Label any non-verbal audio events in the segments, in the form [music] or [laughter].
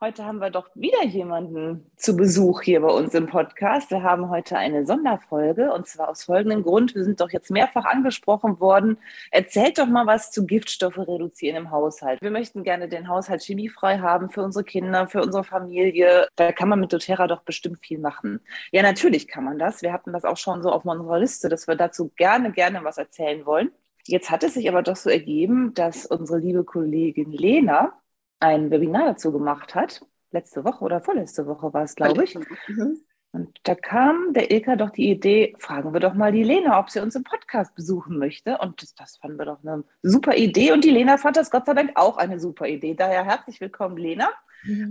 Heute haben wir doch wieder jemanden zu Besuch hier bei uns im Podcast. Wir haben heute eine Sonderfolge und zwar aus folgendem Grund. Wir sind doch jetzt mehrfach angesprochen worden. Erzählt doch mal was zu Giftstoffe reduzieren im Haushalt. Wir möchten gerne den Haushalt chemiefrei haben für unsere Kinder, für unsere Familie. Da kann man mit doTERRA doch bestimmt viel machen. Ja, natürlich kann man das. Wir hatten das auch schon so auf unserer Liste, dass wir dazu gerne, gerne was erzählen wollen. Jetzt hat es sich aber doch so ergeben, dass unsere liebe Kollegin Lena ein Webinar dazu gemacht hat. Letzte Woche oder vorletzte Woche war es, glaube ich. Mhm. Und da kam der Ilka doch die Idee, fragen wir doch mal die Lena, ob sie uns im Podcast besuchen möchte. Und das, das fanden wir doch eine super Idee. Und die Lena fand das Gott sei Dank auch eine super Idee. Daher herzlich willkommen, Lena.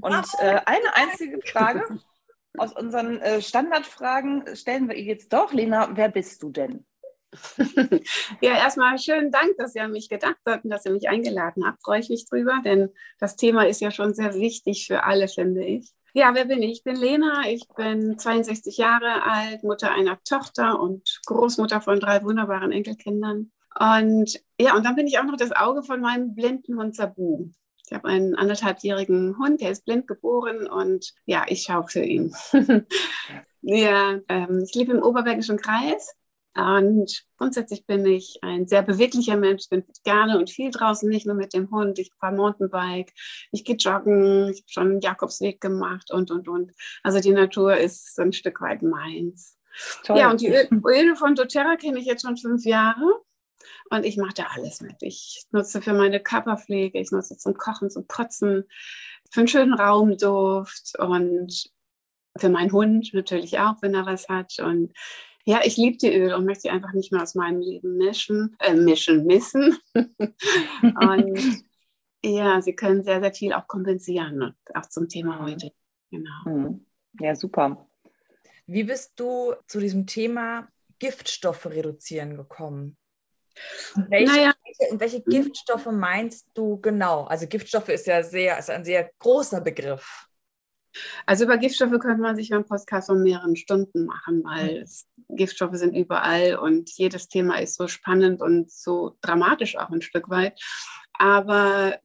Und äh, eine einzige Frage aus unseren äh, Standardfragen stellen wir ihr jetzt doch. Lena, wer bist du denn? [laughs] Ja, erstmal schönen Dank, dass ihr an mich gedacht habt und dass ihr mich eingeladen habt. Freue ich mich drüber, denn das Thema ist ja schon sehr wichtig für alle, finde ich. Ja, wer bin ich? Ich bin Lena, ich bin 62 Jahre alt, Mutter einer Tochter und Großmutter von drei wunderbaren Enkelkindern. Und ja, und dann bin ich auch noch das Auge von meinem blinden Hund Sabu. Ich habe einen anderthalbjährigen Hund, der ist blind geboren und ja, ich schaue für ihn. [laughs] ja, ähm, ich lebe im Oberbergischen Kreis und grundsätzlich bin ich ein sehr beweglicher Mensch, Ich bin gerne und viel draußen, nicht nur mit dem Hund. Ich fahre Mountainbike, ich gehe joggen, ich habe schon einen Jakobsweg gemacht und, und, und. Also die Natur ist ein Stück weit meins. Toll. Ja, und die Öle von doTERRA kenne ich jetzt schon fünf Jahre. Und ich mache da alles mit. Ich nutze für meine Körperpflege, ich nutze zum Kochen, zum Putzen, für einen schönen Raumduft und für meinen Hund natürlich auch, wenn er was hat. Und ja, ich liebe die Öle und möchte sie einfach nicht mehr aus meinem Leben mischen, äh, mischen, missen. [laughs] und ja, sie können sehr, sehr viel auch kompensieren, auch zum Thema heute. Genau. Mhm. Ja, super. Wie bist du zu diesem Thema Giftstoffe reduzieren gekommen? Welche, naja. welche, welche Giftstoffe meinst du genau? Also Giftstoffe ist ja sehr, ist ein sehr großer Begriff. Also über Giftstoffe könnte man sich einen Podcast von mehreren Stunden machen, weil es, Giftstoffe sind überall und jedes Thema ist so spannend und so dramatisch auch ein Stück weit. Aber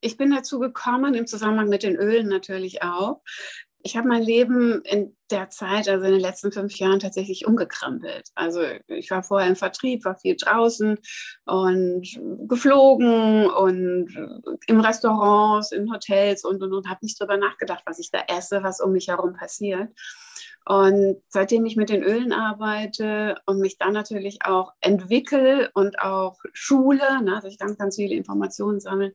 ich bin dazu gekommen, im Zusammenhang mit den Ölen natürlich auch, ich habe mein Leben in der Zeit, also in den letzten fünf Jahren, tatsächlich umgekrempelt. Also ich war vorher im Vertrieb, war viel draußen und geflogen und im Restaurants, in Hotels und und und habe nicht darüber nachgedacht, was ich da esse, was um mich herum passiert. Und seitdem ich mit den Ölen arbeite und mich dann natürlich auch entwickle und auch schule, ne, also ich ganz, ganz viele Informationen sammeln,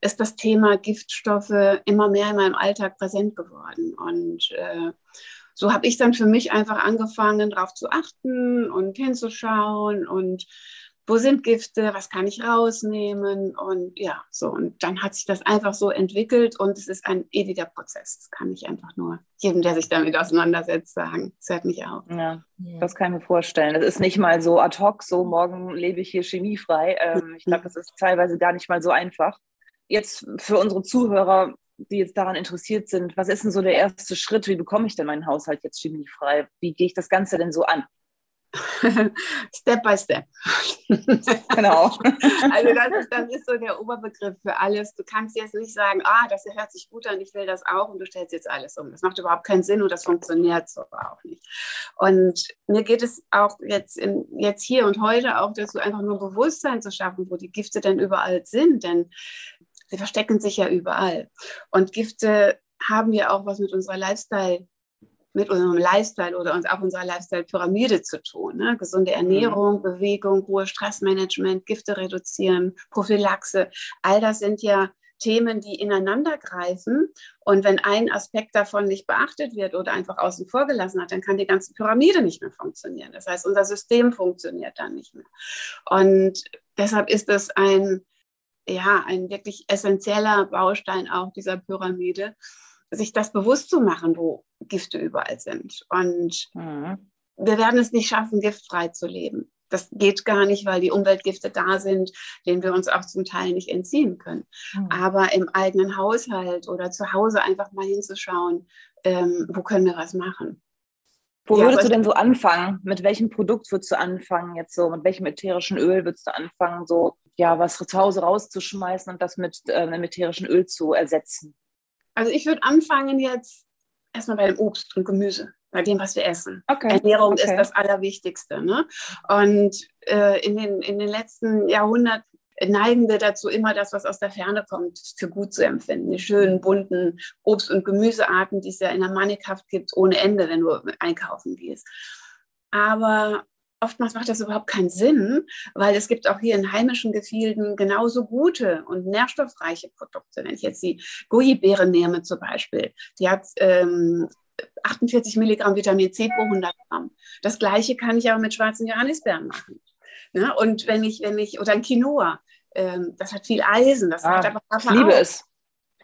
ist das Thema Giftstoffe immer mehr in meinem Alltag präsent geworden. Und äh, so habe ich dann für mich einfach angefangen, darauf zu achten und hinzuschauen und wo sind Gifte, was kann ich rausnehmen und ja, so. Und dann hat sich das einfach so entwickelt und es ist ein ewiger Prozess. Das kann ich einfach nur jedem, der sich damit auseinandersetzt, sagen. Das hört mich auf. Ja, das kann ich mir vorstellen. Das ist nicht mal so ad hoc, so morgen lebe ich hier chemiefrei. Ähm, ich glaube, das ist teilweise gar nicht mal so einfach jetzt für unsere Zuhörer, die jetzt daran interessiert sind, was ist denn so der erste Schritt? Wie bekomme ich denn meinen Haushalt jetzt chemiefrei? Wie gehe ich das Ganze denn so an? [laughs] step by step. [laughs] genau. [laughs] Also das ist, das ist so der Oberbegriff für alles. Du kannst jetzt nicht sagen, ah, das hört sich gut an, ich will das auch und du stellst jetzt alles um. Das macht überhaupt keinen Sinn und das funktioniert so auch nicht. Und mir geht es auch jetzt, in, jetzt hier und heute auch dazu, einfach nur Bewusstsein zu schaffen, wo die Gifte denn überall sind. Denn sie verstecken sich ja überall. Und Gifte haben ja auch was mit unserer Lifestyle mit unserem Lifestyle oder uns auch unserer Lifestyle-Pyramide zu tun. Ne? Gesunde mhm. Ernährung, mhm. Bewegung, Ruhe, Stressmanagement, Gifte reduzieren, Prophylaxe. All das sind ja Themen, die ineinander greifen. Und wenn ein Aspekt davon nicht beachtet wird oder einfach außen vor gelassen hat, dann kann die ganze Pyramide nicht mehr funktionieren. Das heißt, unser System funktioniert dann nicht mehr. Und deshalb ist es ein ja, ein wirklich essentieller Baustein auch dieser Pyramide, sich das bewusst zu machen, wo Gifte überall sind. Und mhm. wir werden es nicht schaffen, giftfrei zu leben. Das geht gar nicht, weil die Umweltgifte da sind, denen wir uns auch zum Teil nicht entziehen können. Mhm. Aber im eigenen Haushalt oder zu Hause einfach mal hinzuschauen, ähm, wo können wir was machen. Wo ja, würdest du denn so anfangen? Mit welchem Produkt würdest du anfangen jetzt so? Mit welchem ätherischen Öl würdest du anfangen, so ja was zu Hause rauszuschmeißen und das mit äh, einem ätherischen Öl zu ersetzen? Also ich würde anfangen jetzt erstmal bei dem Obst und Gemüse, bei dem, was wir essen. Okay. Ernährung okay. ist das Allerwichtigste. Ne? Und äh, in, den, in den letzten Jahrhunderten neigen wir dazu, immer das, was aus der Ferne kommt, für gut zu empfinden. Die schönen, bunten Obst- und Gemüsearten, die es ja in der Mannighaft gibt, ohne Ende, wenn du einkaufen gehst. Aber oftmals macht das überhaupt keinen Sinn, weil es gibt auch hier in heimischen Gefilden genauso gute und nährstoffreiche Produkte. Wenn ich jetzt die Goji-Beere nehme zum Beispiel, die hat ähm, 48 Milligramm Vitamin C pro 100 Gramm. Das gleiche kann ich aber mit schwarzen Johannisbeeren machen. Ja, und wenn ich, wenn ich, oder ein Quinoa, ähm, das hat viel Eisen, das ah, hat aber Ich liebe auch. es.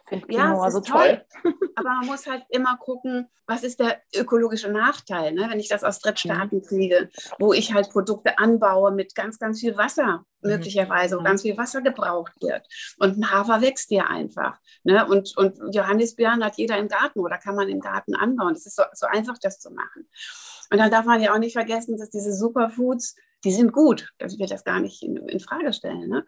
Finde ja, so toll. toll. [laughs] aber man muss halt immer gucken, was ist der ökologische Nachteil, ne? wenn ich das aus Drittstaaten mhm. kriege, wo ich halt Produkte anbaue mit ganz, ganz viel Wasser, mhm. möglicherweise, wo mhm. ganz viel Wasser gebraucht wird. Und ein Hafer wächst hier einfach. Ne? Und, und Johannisbeeren hat jeder im Garten oder kann man im Garten anbauen. Es ist so, so einfach, das zu machen. Und dann darf man ja auch nicht vergessen, dass diese Superfoods die sind gut. Ich will das gar nicht in, in Frage stellen. Ne?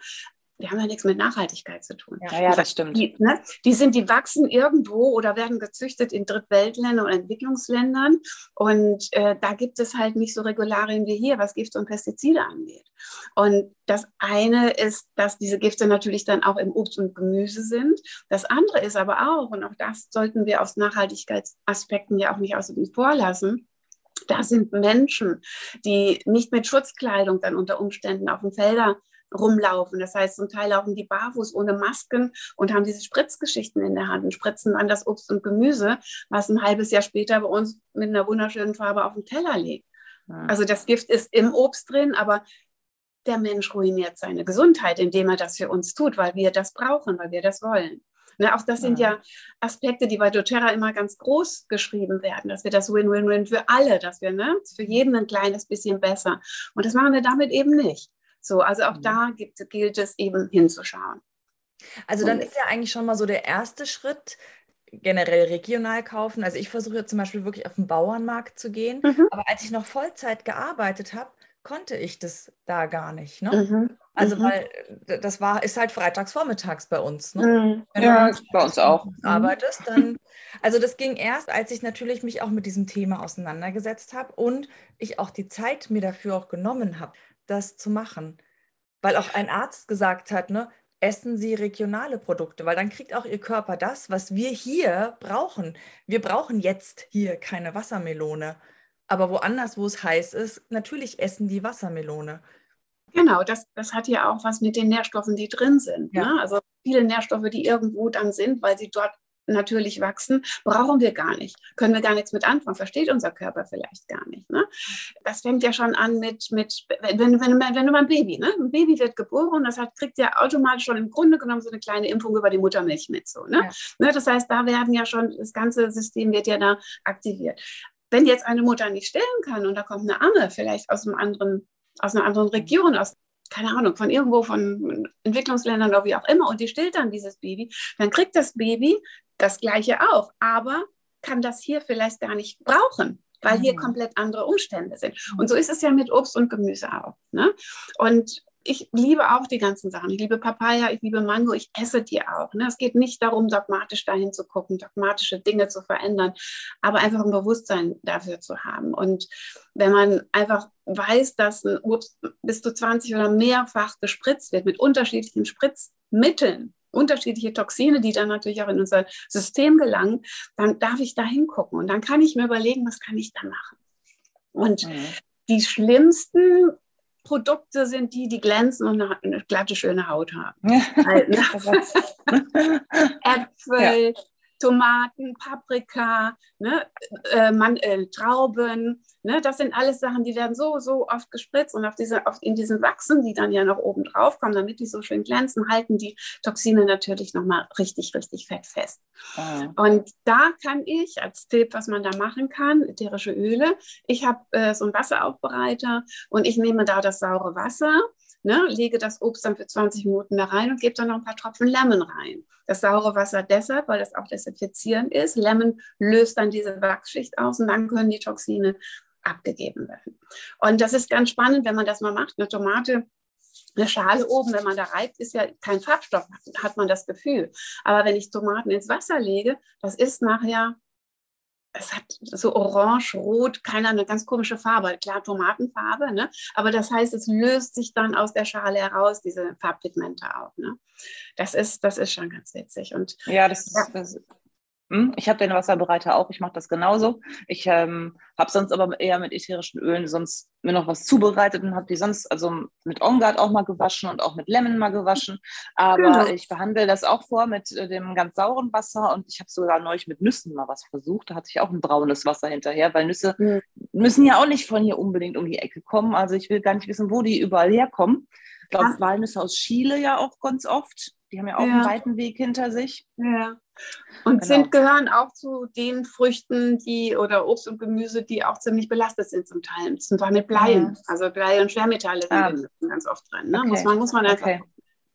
Die haben ja nichts mit Nachhaltigkeit zu tun. Ja, ja das stimmt. Die, ne, die, sind, die wachsen irgendwo oder werden gezüchtet in Drittweltländern oder Entwicklungsländern. Und äh, da gibt es halt nicht so Regularien wie hier, was Gifte und Pestizide angeht. Und das eine ist, dass diese Gifte natürlich dann auch im Obst und Gemüse sind. Das andere ist aber auch, und auch das sollten wir aus Nachhaltigkeitsaspekten ja auch nicht außen vor lassen, da sind Menschen, die nicht mit Schutzkleidung dann unter Umständen auf den Feldern rumlaufen. Das heißt, zum Teil laufen die barfuß ohne Masken und haben diese Spritzgeschichten in der Hand und spritzen dann das Obst und Gemüse, was ein halbes Jahr später bei uns mit einer wunderschönen Farbe auf dem Teller liegt. Ja. Also das Gift ist im Obst drin, aber der Mensch ruiniert seine Gesundheit, indem er das für uns tut, weil wir das brauchen, weil wir das wollen. Ne, auch das sind ja Aspekte, die bei doTERRA immer ganz groß geschrieben werden, dass wir das Win-Win-Win für alle, dass wir ne, für jeden ein kleines bisschen besser. Und das machen wir damit eben nicht. So, also auch mhm. da gibt, gilt es eben hinzuschauen. Also dann ist ja eigentlich schon mal so der erste Schritt, generell regional kaufen. Also ich versuche zum Beispiel wirklich auf den Bauernmarkt zu gehen. Mhm. Aber als ich noch Vollzeit gearbeitet habe, konnte ich das da gar nicht. Ne? Mhm. Also, mhm. weil das war, ist halt freitags vormittags bei uns. Ne? Mhm. Wenn ja, du bei uns auch. Arbeitest, dann. [laughs] Also, das ging erst, als ich natürlich mich auch mit diesem Thema auseinandergesetzt habe und ich auch die Zeit mir dafür auch genommen habe, das zu machen. Weil auch ein Arzt gesagt hat, ne, essen Sie regionale Produkte, weil dann kriegt auch Ihr Körper das, was wir hier brauchen. Wir brauchen jetzt hier keine Wassermelone. Aber woanders, wo es heiß ist, natürlich essen die Wassermelone. Genau, das, das hat ja auch was mit den Nährstoffen, die drin sind. Ja. Ne? Also viele Nährstoffe, die irgendwo dann sind, weil sie dort natürlich wachsen, brauchen wir gar nicht. Können wir gar nichts mit anfangen, versteht unser Körper vielleicht gar nicht. Ne? Das fängt ja schon an mit, mit wenn, wenn, wenn, wenn du mal ein Baby, ne? ein Baby wird geboren, das hat, kriegt ja automatisch schon im Grunde genommen so eine kleine Impfung über die Muttermilch mit. So, ne? Ja. Ne, das heißt, da werden ja schon, das ganze System wird ja da aktiviert wenn jetzt eine Mutter nicht stillen kann und da kommt eine Amme, vielleicht aus einem anderen, aus einer anderen Region, aus keine Ahnung, von irgendwo von Entwicklungsländern oder wie auch immer, und die stillt dann dieses Baby, dann kriegt das Baby das Gleiche auch, aber kann das hier vielleicht gar nicht brauchen, weil hier mhm. komplett andere Umstände sind. Und so ist es ja mit Obst und Gemüse auch. Ne? Und ich liebe auch die ganzen Sachen. Ich liebe Papaya, ich liebe Mango, ich esse die auch. Ne? Es geht nicht darum, dogmatisch dahin zu gucken, dogmatische Dinge zu verändern, aber einfach ein Bewusstsein dafür zu haben. Und wenn man einfach weiß, dass ein Obst bis zu 20 oder mehrfach gespritzt wird mit unterschiedlichen Spritzmitteln, unterschiedliche Toxine, die dann natürlich auch in unser System gelangen, dann darf ich da hingucken und dann kann ich mir überlegen, was kann ich da machen. Und mhm. die schlimmsten Produkte sind die, die glänzen und eine, glatte, schöne Haut haben. [laughs] halt, ne? [laughs] [laughs] Äpfel. Tomaten, Paprika, ne, äh, man, äh, Trauben. Ne, das sind alles Sachen, die werden so, so oft gespritzt und auf diese, auf, in diesen Wachsen, die dann ja noch oben drauf kommen, damit die so schön glänzen, halten die Toxine natürlich nochmal richtig, richtig fett fest. Ah. Und da kann ich als Tipp, was man da machen kann, ätherische Öle, ich habe äh, so einen Wasseraufbereiter und ich nehme da das saure Wasser ne, lege das Obst dann für 20 Minuten da rein und gebe dann noch ein paar Tropfen Lemon rein. Das saure Wasser deshalb, weil das auch desinfizierend ist. Lemon löst dann diese Wachsschicht aus und dann können die Toxine abgegeben werden. Und das ist ganz spannend, wenn man das mal macht. Eine Tomate eine Schale oben, wenn man da reibt, ist ja kein Farbstoff, hat man das Gefühl. Aber wenn ich Tomaten ins Wasser lege, das ist nachher es hat so orange, rot, keine eine ganz komische Farbe, klar Tomatenfarbe, ne? aber das heißt, es löst sich dann aus der Schale heraus, diese Farbpigmente auch. Ne? Das, ist, das ist schon ganz witzig. Und, ja, das, ja. hm? Ich habe den Wasserbereiter auch, ich mache das genauso. Ich ähm, habe sonst aber eher mit ätherischen Ölen sonst mir noch was zubereitet und habe die sonst, also mit Ongard auch mal gewaschen und auch mit Lemon mal gewaschen. Aber genau. ich behandle das auch vor mit äh, dem ganz sauren Wasser und ich habe sogar neulich mit Nüssen mal was versucht. Da hatte ich auch ein braunes Wasser hinterher, weil Nüsse mhm. müssen ja auch nicht von hier unbedingt um die Ecke kommen. Also ich will gar nicht wissen, wo die überall herkommen. Ich glaube, Walnüsse aus Chile ja auch ganz oft. Die haben ja auch ja. einen weiten Weg hinter sich. Ja. Und genau. sind, gehören auch zu den Früchten, die oder Obst und Gemüse, die auch ziemlich belastet sind zum Teil. Zum Teil mit Bleien. Ja. Also Blei und Schwermetalle sind ah. ganz oft drin. Ne? Okay. Muss man, muss man einfach okay.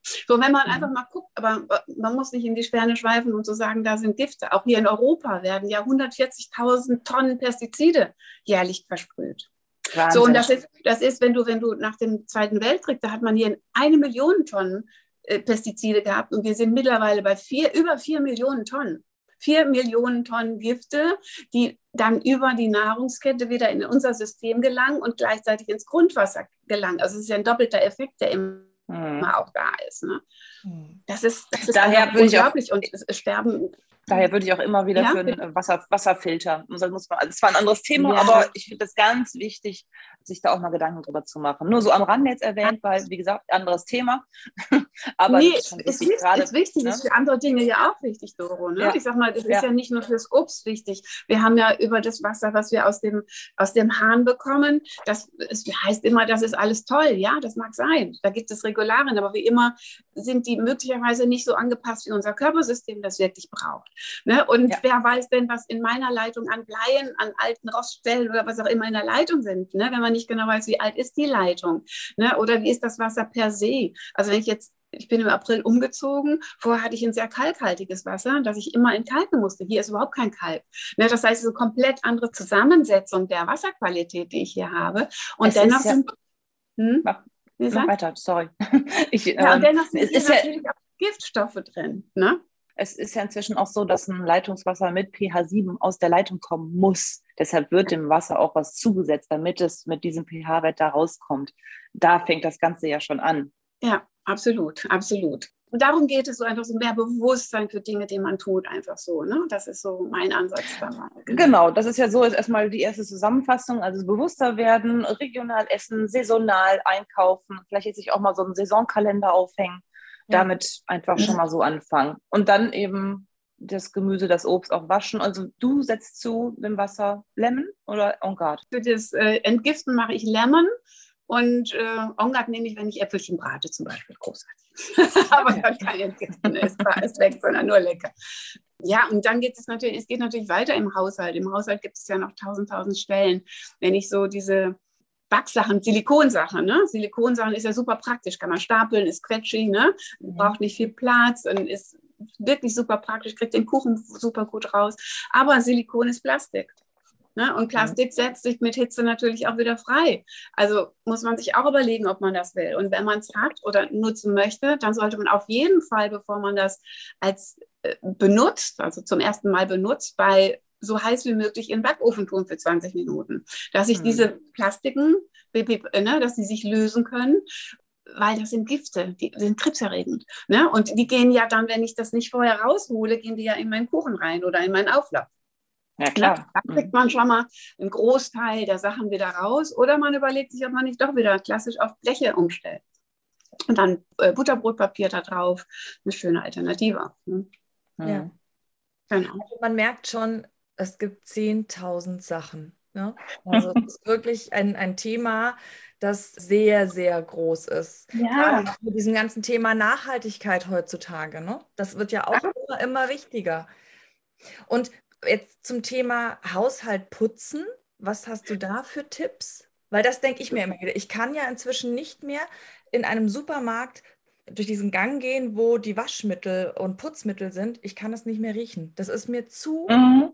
So, wenn man mhm. einfach mal guckt, aber man muss nicht in die Sterne schweifen und so sagen, da sind Gifte. Auch hier in Europa werden ja 140.000 Tonnen Pestizide jährlich versprüht. Wahnsinn. So, und das ist, das ist, wenn du, wenn du nach dem Zweiten Weltkrieg, da hat man hier eine Million Tonnen äh, Pestizide gehabt und wir sind mittlerweile bei vier, über vier Millionen Tonnen. Vier Millionen Tonnen Gifte, die dann über die Nahrungskette wieder in unser System gelangen und gleichzeitig ins Grundwasser gelangen. Also es ist ja ein doppelter Effekt, der immer hm. auch da ist. Ne? Hm. Das ist, das ist Daher unglaublich und es sterben Daher würde ich auch immer wieder ja. für einen Wasser, Wasserfilter, muss man, also es war ein anderes Thema, ja. aber ich finde das ganz wichtig, sich da auch mal Gedanken drüber zu machen. Nur so am Rande jetzt erwähnt, weil, wie gesagt, anderes Thema. [laughs] aber nee, ist, ist, wichtig, grade, ist wichtig, ne? ist für andere Dinge ja auch wichtig, Doro. Ne? Ja. Ich sag mal, das ist ja nicht nur fürs Obst wichtig. Wir haben ja über das Wasser, was wir aus dem, aus dem Hahn bekommen, das ist, heißt immer, das ist alles toll. Ja, das mag sein. Da gibt es Regularien, aber wie immer sind die möglicherweise nicht so angepasst, wie unser Körpersystem das wirklich braucht. Ne? Und ja. wer weiß denn, was in meiner Leitung an Bleien, an alten Roststellen oder was auch immer in der Leitung sind, ne? wenn man nicht genau weiß, wie alt ist die Leitung ne? oder wie ist das Wasser per se. Also wenn ich jetzt ich bin im April umgezogen. Vorher hatte ich ein sehr kalkhaltiges Wasser, das ich immer entkalken musste. Hier ist überhaupt kein Kalk. Ne, das heißt, es ist eine komplett andere Zusammensetzung der Wasserqualität, die ich hier habe. Und es dennoch ja, sind. Hm? Mach, weiter, sorry. [laughs] Ich, ja, ähm, und dennoch sind es natürlich ja, auch Giftstoffe drin. Ne? Es ist ja inzwischen auch so, dass ein Leitungswasser mit pH 7 aus der Leitung kommen muss. Deshalb wird dem Wasser auch was zugesetzt, damit es mit diesem pH-Wert da rauskommt. Da fängt das Ganze ja schon an. Ja, absolut, absolut. Und darum geht es so einfach so mehr Bewusstsein für Dinge, die man tut, einfach so. Ne? Das ist so mein Ansatz dabei. Genau, das ist ja so, ist erstmal die erste Zusammenfassung. Also bewusster werden, regional essen, saisonal einkaufen, vielleicht jetzt sich auch mal so einen Saisonkalender aufhängen damit einfach schon mal so anfangen. Und dann eben das Gemüse, das Obst auch waschen. Also du setzt zu dem Wasser Lemon oder Ongard? Für das äh, Entgiften mache ich Lemon und äh, Ongard nehme ich, wenn ich Äpfelchen brate zum Beispiel. Großartig. [laughs] Aber dann kein Entgiften ist, ist weg, sondern nur lecker. Ja, und dann geht es natürlich, es geht natürlich weiter im Haushalt. Im Haushalt gibt es ja noch tausend, tausend Stellen. Wenn ich so diese Backsachen, Silikonsachen. Ne? Silikonsachen ist ja super praktisch, kann man stapeln, ist quetschig, ne? Mhm. braucht nicht viel Platz und ist wirklich super praktisch, kriegt den Kuchen super gut raus. Aber Silikon ist Plastik. Ne? Und Plastik setzt sich mit Hitze natürlich auch wieder frei. Also muss man sich auch überlegen, ob man das will. Und wenn man es hat oder nutzen möchte, dann sollte man auf jeden Fall, bevor man das als äh, benutzt, also zum ersten Mal benutzt, bei so heiß wie möglich in den Backofen tun für 20 Minuten. Dass sich mhm. diese Plastiken, ne, dass sie sich lösen können, weil das sind Gifte, die sind krebserregend. Ne? Und die gehen ja dann, wenn ich das nicht vorher raushole, gehen die ja in meinen Kuchen rein oder in meinen Auflauf. Ja, klar. Da kriegt man schon mal einen Großteil der Sachen wieder raus oder man überlegt sich, ob man nicht doch wieder klassisch auf Bleche umstellt. Und dann äh, Butterbrotpapier da drauf, eine schöne Alternative. Hm. Ja. Genau. Also man merkt schon, es gibt 10.000 Sachen. Ne? Also es ist wirklich ein, ein Thema, das sehr, sehr groß ist. Ja. Gerade mit diesem ganzen Thema Nachhaltigkeit heutzutage. Ne? Das wird ja auch immer, immer wichtiger. Und jetzt zum Thema Haushalt putzen. Was hast du da für Tipps? Weil das denke ich mir immer wieder. Ich kann ja inzwischen nicht mehr in einem Supermarkt durch diesen Gang gehen, wo die Waschmittel und Putzmittel sind. Ich kann es nicht mehr riechen. Das ist mir zu. Mhm.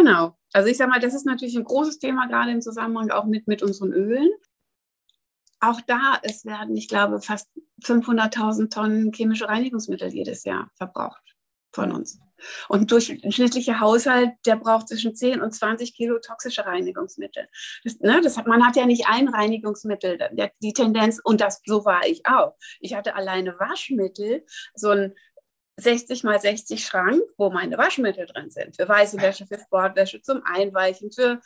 Genau. Also ich sage mal, das ist natürlich ein großes Thema gerade im Zusammenhang auch mit, mit unseren Ölen. Auch da, es werden, ich glaube, fast 500.000 Tonnen chemische Reinigungsmittel jedes Jahr verbraucht von uns. Und durchschnittlicher Haushalt, der braucht zwischen 10 und 20 Kilo toxische Reinigungsmittel. Das, ne, das hat, man hat ja nicht ein Reinigungsmittel, der, die Tendenz, und das, so war ich auch. Ich hatte alleine Waschmittel, so ein 60 mal 60 Schrank, wo meine Waschmittel drin sind. Für weiße Wäsche, für Sportwäsche, zum Einweichen, für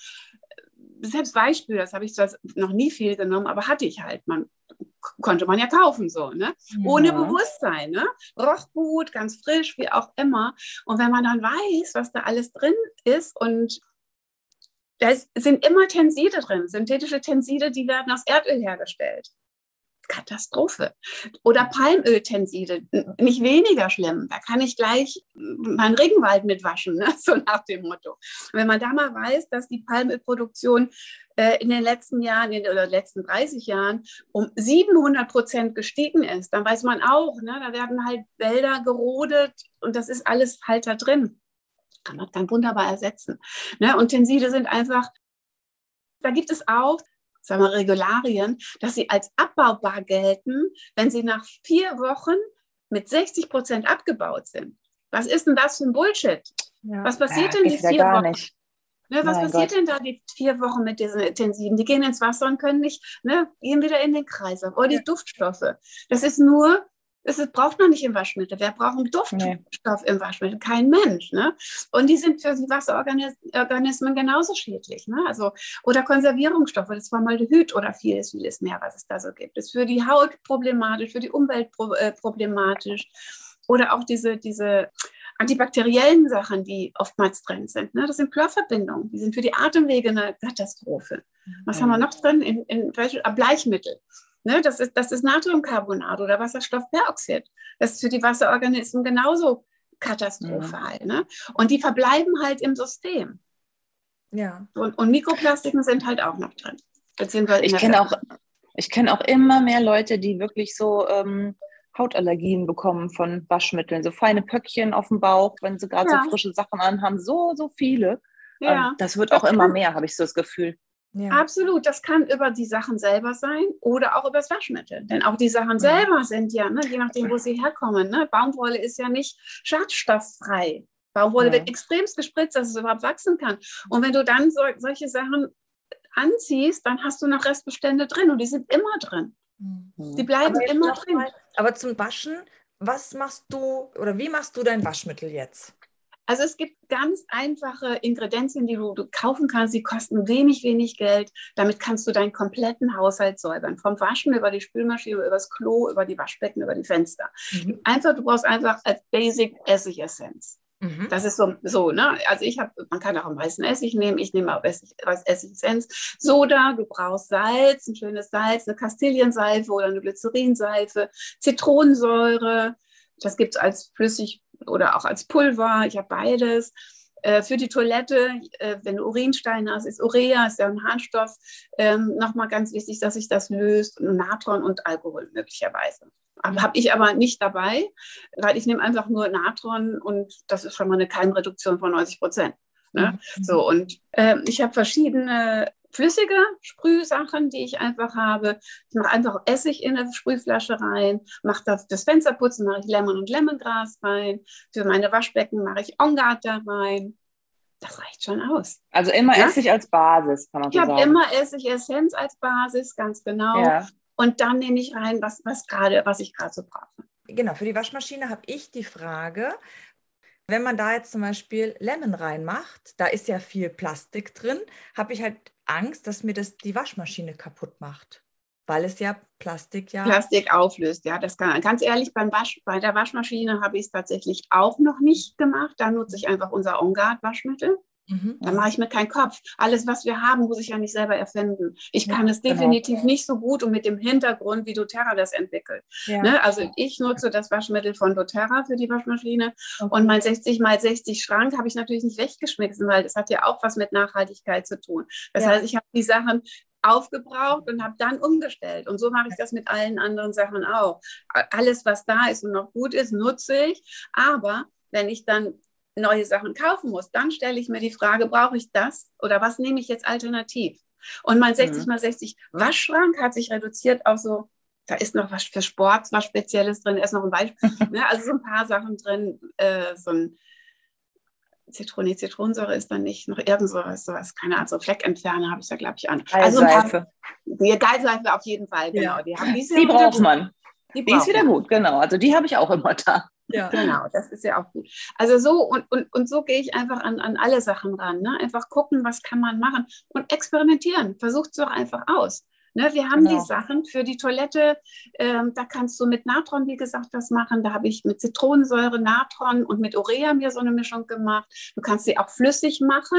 selbst Beispiel, das habe ich zwar noch nie viel genommen, aber hatte ich halt. Man konnte man ja kaufen, so, ne? Ja. Ohne Bewusstsein, ne? Roch gut, ganz frisch, wie auch immer. Und wenn man dann weiß, was da alles drin ist und da sind immer Tenside drin, synthetische Tenside, die werden aus Erdöl hergestellt. Katastrophe. Oder Palmöltenside, nicht weniger schlimm. Da kann ich gleich meinen Regenwald mitwaschen, ne? [laughs] so nach dem Motto. Wenn man da mal weiß, dass die Palmölproduktion äh, in den letzten Jahren in, oder letzten 30 Jahren um 700 Prozent gestiegen ist, dann weiß man auch, ne? da werden halt Wälder gerodet und das ist alles halt da drin. Kann man dann wunderbar ersetzen. Ne? Und Tenside sind einfach da gibt es auch sagen wir, Regularien, dass sie als abbaubar gelten, wenn sie nach vier Wochen mit 60 Prozent abgebaut sind. Was ist denn das für ein Bullshit? Ja. Was passiert ja, denn die vier ja Wochen? Nicht. Ne, was mein passiert Gott. denn da die vier Wochen mit diesen Intensiven? Die gehen ins Wasser und können nicht, ne, gehen wieder in den Kreislauf. Oder die ja. Duftstoffe. Das ist nur es braucht man nicht im Waschmittel. Wer braucht einen Duftstoff nee. im Waschmittel? Kein Mensch. Ne? Und die sind für die Wasserorganismen genauso schädlich. Ne? Also, oder Konservierungsstoffe, das Formaldehyd oder vieles, vieles mehr, was es da so gibt. Das ist für die Haut problematisch, für die Umwelt äh, problematisch. Oder auch diese, diese antibakteriellen Sachen, die oftmals drin sind. Ne? Das sind Chlorverbindungen, die sind für die Atemwege eine Katastrophe. Was mhm. haben wir noch drin? In, in, in Bleichmittel. Ne, das, ist, das ist Natriumcarbonat oder Wasserstoffperoxid. Das ist für die Wasserorganismen genauso katastrophal. Ja. Ne? Und die verbleiben halt im System. Ja. Und, und Mikroplastiken sind halt auch noch drin. Ich kenne auch, kenn auch immer mehr Leute, die wirklich so ähm, Hautallergien bekommen von Waschmitteln. So feine Pöckchen auf dem Bauch, wenn sie gerade ja. so frische Sachen anhaben. So, so viele. Ja. Ähm, das wird auch immer mehr, habe ich so das Gefühl. Ja. Absolut, das kann über die Sachen selber sein oder auch über das Waschmittel. Denn auch die Sachen selber sind ja, ne, je nachdem, wo sie herkommen. Ne, Baumwolle ist ja nicht schadstofffrei. Baumwolle ja. wird extremst gespritzt, dass es überhaupt wachsen kann. Und wenn du dann so, solche Sachen anziehst, dann hast du noch Restbestände drin und die sind immer drin. Mhm. Die bleiben immer drin. Mal, aber zum Waschen, was machst du oder wie machst du dein Waschmittel jetzt? Also es gibt ganz einfache Ingredienzien, die du, du, kaufen kannst. Sie kosten wenig, wenig Geld. Damit kannst du deinen kompletten Haushalt säubern. Vom Waschen über die Spülmaschine, über das Klo, über die Waschbecken, über die Fenster. Mhm. Einfach, du brauchst einfach als Basic Essigessenz. Mhm. Das ist so, so ne? Also ich habe, man kann auch einen weißen Essig nehmen. Ich nehme auch Essig, Essigessenz. Soda, du brauchst Salz, ein schönes Salz, eine Kastilienseife oder eine Glycerinseife, Zitronensäure. Das gibt es als flüssig oder auch als Pulver. Ich habe beides. Äh, für die Toilette, äh, wenn du Urinstein hast, ist Urea, ist ja ein Harnstoff. Ähm, Nochmal ganz wichtig, dass sich das löst. Natron und Alkohol möglicherweise. Habe ich aber nicht dabei, weil ich nehme einfach nur Natron und das ist schon mal eine Keimreduktion von 90 Prozent. Ne? Mhm. So, und äh, ich habe verschiedene flüssige Sprühsachen, die ich einfach habe. Ich mache einfach Essig in eine Sprühflasche rein, mache das, das Fensterputzen, mache ich Lemon und Lemongras rein. Für meine Waschbecken mache ich Ongard da rein. Das reicht schon aus. Also immer ja? Essig als Basis, kann man ich so sagen. Ich habe immer Essig-Essenz als Basis, ganz genau. Ja. Und dann nehme ich rein, was, was, grade, was ich gerade so brauche. Genau, für die Waschmaschine habe ich die Frage, wenn man da jetzt zum Beispiel Lemon reinmacht, da ist ja viel Plastik drin, habe ich halt Angst, dass mir das die Waschmaschine kaputt macht. Weil es ja Plastik ja. Plastik auflöst, ja. Das kann, ganz ehrlich, beim Wasch, bei der Waschmaschine habe ich es tatsächlich auch noch nicht gemacht. Da nutze ich einfach unser On-Guard-Waschmittel. Mhm. Da mache ich mir keinen Kopf. Alles, was wir haben, muss ich ja nicht selber erfinden. Ich kann es genau. definitiv nicht so gut und mit dem Hintergrund, wie doTERRA das entwickelt. Ja. Ne? Also ich nutze das Waschmittel von doTERRA für die Waschmaschine okay. und mein 60 mal 60 Schrank habe ich natürlich nicht weggeschmissen, weil das hat ja auch was mit Nachhaltigkeit zu tun. Das ja. heißt, ich habe die Sachen aufgebraucht und habe dann umgestellt. Und so mache ich das mit allen anderen Sachen auch. Alles, was da ist und noch gut ist, nutze ich. Aber wenn ich dann neue Sachen kaufen muss, dann stelle ich mir die Frage, brauche ich das oder was nehme ich jetzt alternativ? Und mein 60 mal 60 Waschschrank hat sich reduziert auf so, da ist noch was für Sport, was Spezielles drin, da ist noch ein Beispiel, [laughs] ne, also so ein paar Sachen drin, äh, so ein Zitrone, Zitronensäure ist dann nicht, noch irgend sowas, sowas keine Ahnung, so Fleckentferner habe ich da, glaube ich, an. Also Geilseife. die Geilseife auf jeden Fall, genau. Ja. Die, haben, die, die braucht man. Die, die ist wieder gut, genau. Also die habe ich auch immer da. Ja. Genau, das ist ja auch gut. Also so und, und, und so gehe ich einfach an, an alle Sachen ran. Ne? Einfach gucken, was kann man machen und experimentieren. Versucht es doch einfach aus. Ne, wir haben genau. die Sachen für die Toilette, ähm, da kannst du mit Natron, wie gesagt, was machen. Da habe ich mit Zitronensäure, Natron und mit Urea mir so eine Mischung gemacht. Du kannst sie auch flüssig machen.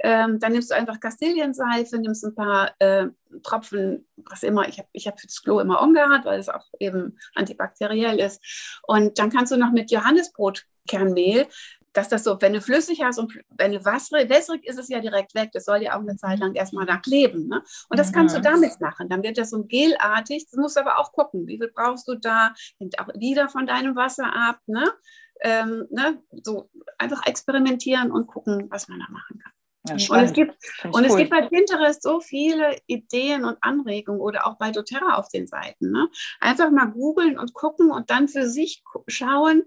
Ähm, dann nimmst du einfach Kastilienseife, nimmst ein paar äh, Tropfen, was immer. Ich habe ich hab für das Klo immer umgehabt, weil es auch eben antibakteriell ist. Und dann kannst du noch mit Johannisbrotkernmehl dass das so, wenn du flüssig hast und wenn du wässrig, ist es ja direkt weg. Das soll ja auch eine Zeit lang erstmal da kleben. Ne? Und das mhm. kannst du damit machen. Dann wird das so gelartig. Du musst aber auch gucken, wie viel brauchst du da? Hängt auch wieder von deinem Wasser ab. Ne? Ähm, ne? So einfach experimentieren und gucken, was man da machen kann. Ja, und es, gibt, und cool. es gibt bei Pinterest so viele Ideen und Anregungen oder auch bei doTERRA auf den Seiten. Ne? Einfach mal googeln und gucken und dann für sich schauen,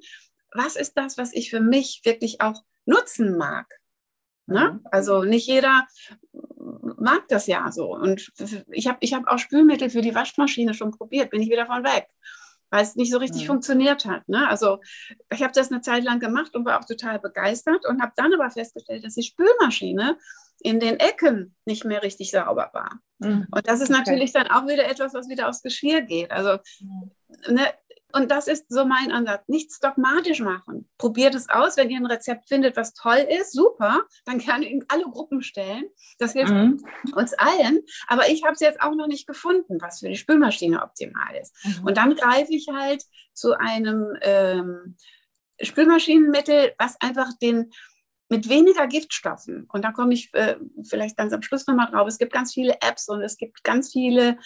was ist das, was ich für mich wirklich auch nutzen mag? Ne? Mhm. Also nicht jeder mag das ja so. Und ich habe ich hab auch Spülmittel für die Waschmaschine schon probiert, bin ich wieder von weg, weil es nicht so richtig mhm. funktioniert hat. Ne? Also ich habe das eine Zeit lang gemacht und war auch total begeistert und habe dann aber festgestellt, dass die Spülmaschine in den Ecken nicht mehr richtig sauber war. Mhm. Und das ist okay. natürlich dann auch wieder etwas, was wieder aufs Geschirr geht. Also mhm. ne, und das ist so mein Ansatz. Nichts dogmatisch machen. Probiert es aus. Wenn ihr ein Rezept findet, was toll ist, super. Dann gerne in alle Gruppen stellen. Das hilft mhm. uns allen. Aber ich habe es jetzt auch noch nicht gefunden, was für die Spülmaschine optimal ist. Mhm. Und dann greife ich halt zu einem ähm, Spülmaschinenmittel, was einfach den mit weniger Giftstoffen. Und da komme ich äh, vielleicht ganz am Schluss nochmal drauf. Es gibt ganz viele Apps und es gibt ganz viele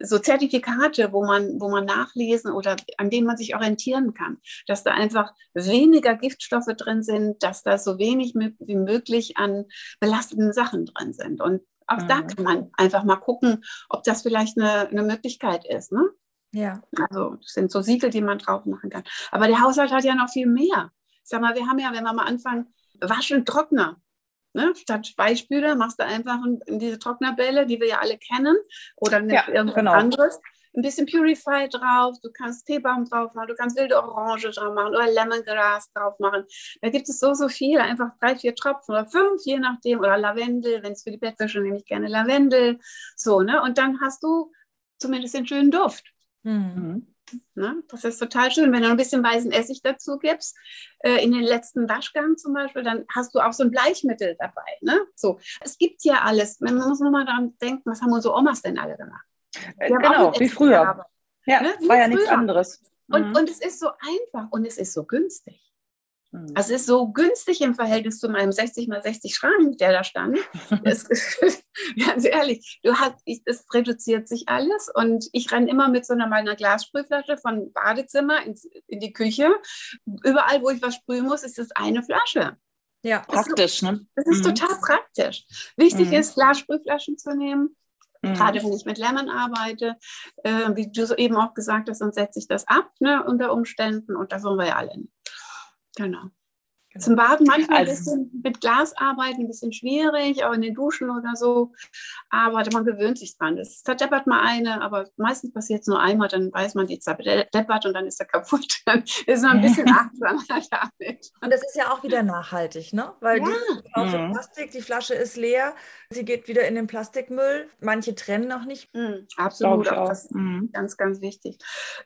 so Zertifikate, wo man, wo man nachlesen oder an denen man sich orientieren kann, dass da einfach weniger Giftstoffe drin sind, dass da so wenig wie möglich an belastenden Sachen drin sind. Und auch mhm. da kann man einfach mal gucken, ob das vielleicht eine, eine Möglichkeit ist. Ne? Ja. Also das sind so Siegel, die man drauf machen kann. Aber der Haushalt hat ja noch viel mehr. Sag mal, wir haben ja, wenn wir mal anfangen, Waschen, Trockner. Ne? Statt Speispüler machst du einfach diese Trocknerbälle, die wir ja alle kennen, oder ja, irgendwas genau. anderes. Ein bisschen Purify drauf, du kannst Teebaum drauf machen, du kannst wilde Orange drauf machen oder Lemongrass drauf machen. Da gibt es so, so viel, einfach drei, vier Tropfen oder fünf, je nachdem, oder Lavendel, wenn es für die Bettwäsche nehme ich gerne Lavendel. So, ne? Und dann hast du zumindest den schönen Duft. Mhm. Ne? Das ist total schön. Wenn du ein bisschen weißen Essig dazu gibst, äh, in den letzten Waschgang zum Beispiel, dann hast du auch so ein Bleichmittel dabei. Ne? So. Es gibt ja alles. Man muss nur mal daran denken, was haben unsere Omas denn alle gemacht? Äh, genau, wie früher. Ja, ne? wie war ja nichts anderes. Und, mhm. und es ist so einfach und es ist so günstig. Mhm. Also es ist so günstig im Verhältnis zu meinem 60 mal 60 Schrank, der da stand. [laughs] es, [laughs] ganz ehrlich, du hast, ich, es reduziert sich alles und ich renne immer mit so einer meiner Glassprühflasche von Badezimmer ins, in die Küche. Überall, wo ich was sprühen muss, ist es eine Flasche. Ja, praktisch, ne? Das ist mhm. total praktisch. Wichtig mhm. ist, Glassprühflaschen zu nehmen. Mhm. Gerade wenn ich mit Lemon arbeite, äh, wie du eben auch gesagt hast, dann setze ich das ab ne, unter Umständen und da wollen wir ja alle. Genau. Genau. Zum Baden manchmal also, ein bisschen mit Glas arbeiten, ein bisschen schwierig, auch in den Duschen oder so. Aber man gewöhnt sich dran. Es zerdeppert mal eine, aber meistens passiert es nur einmal, dann weiß man, die zerdeppert und dann ist er kaputt. [laughs] Dann ist man ein bisschen [laughs] achtsamer damit. Und das ist ja auch wieder nachhaltig, ne? Weil ja. die mhm. Plastik, die Flasche ist leer, sie geht wieder in den Plastikmüll. Manche trennen noch nicht. Mhm, absolut, auch das mhm. ganz, ganz wichtig.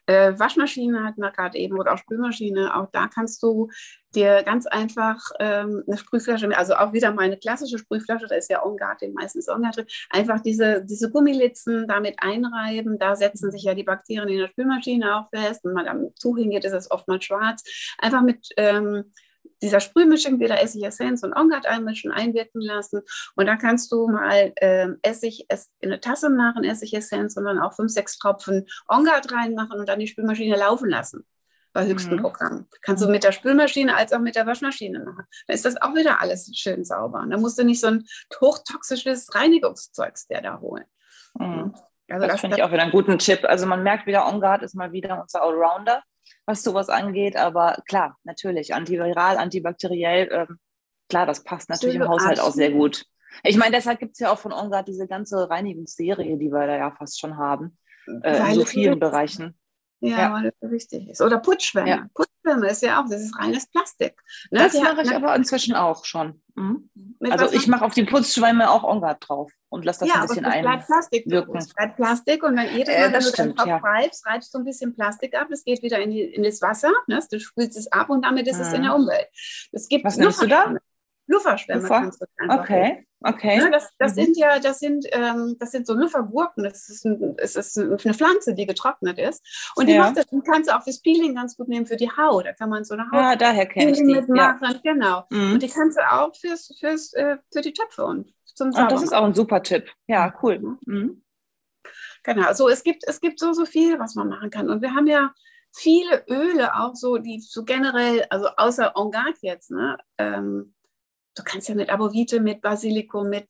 Äh, Waschmaschine hat man gerade eben oder auch Spülmaschine, auch da kannst du dir ganz einfach ähm, eine Sprühflasche, also auch wieder meine klassische Sprühflasche, da ist ja Ongard, den meisten ist Ongard drin, einfach diese, diese Gummilitzen damit einreiben, da setzen sich ja die Bakterien in der Spülmaschine auch fest, wenn man am Tuch hingeht, ist es oftmals schwarz, einfach mit ähm, dieser Sprühmischung wieder Essig-Essenz und Ongard einmischen, einwirken lassen. Und da kannst du mal ähm, Essig in eine Tasse machen, Essig-Essenz, und dann auch fünf, sechs Tropfen Ongard reinmachen und dann die Spülmaschine laufen lassen bei höchsten mhm. Programmen. Kannst du mit der Spülmaschine als auch mit der Waschmaschine machen. Dann ist das auch wieder alles schön sauber. Und dann musst du nicht so ein hochtoxisches Reinigungszeug der da holen. Mhm. Also das, das finde ich auch wieder einen guten Tipp. Also man merkt wieder, OnGuard ist mal wieder unser Allrounder, was sowas angeht. Aber klar, natürlich, antiviral, antibakteriell, ähm, klar, das passt natürlich im Haushalt auch sehr gut. Ich meine, deshalb gibt es ja auch von OnGuard diese ganze Reinigungsserie, die wir da ja fast schon haben, äh, in so vielen Bereichen. Ja, ja, weil das so wichtig ist. Oder Putzschwämme. Ja. Putzschwämme ist ja auch, das ist reines Plastik. Ne? Das mache ich aber inzwischen auch schon. Mhm. Also ich mache auf die Putzschwämme auch Ongard drauf und lasse das ja, ein bisschen ein. Ja, Plastik. Es bleibt Plastik und wenn jedes Mal, äh, wenn du stimmt, den Topf ja. reibst, reibst du ein bisschen Plastik ab, es geht wieder in, die, in das Wasser, ne? du spülst es ab und damit ist mhm. es in der mhm. Umwelt. Es gibt Was nimmst du da? Lufferschwämme Luffer? kannst du Okay, okay. Ja, das, das mhm. sind ja, das sind, ähm, das sind so Luffergurken. Das ist, ein, es ist eine Pflanze, die getrocknet ist. Und die, ja. macht das, die kannst du auch fürs Peeling ganz gut nehmen für die Haut. Da kann man so eine Haut. Ja, daher kenne ich die. Mitmachen. Ja. Genau. Mhm. Und die kannst du auch fürs, fürs, äh, für die Töpfe und zum Sauber. das ist auch ein super Tipp. Ja, cool. Mhm. mhm. Genau. So, es gibt, es gibt so, so viel, was man machen kann. Und wir haben ja viele Öle auch so, die so generell, also außer Ongard jetzt, ne, ähm, du kannst ja mit Abovite, mit Basilikum, mit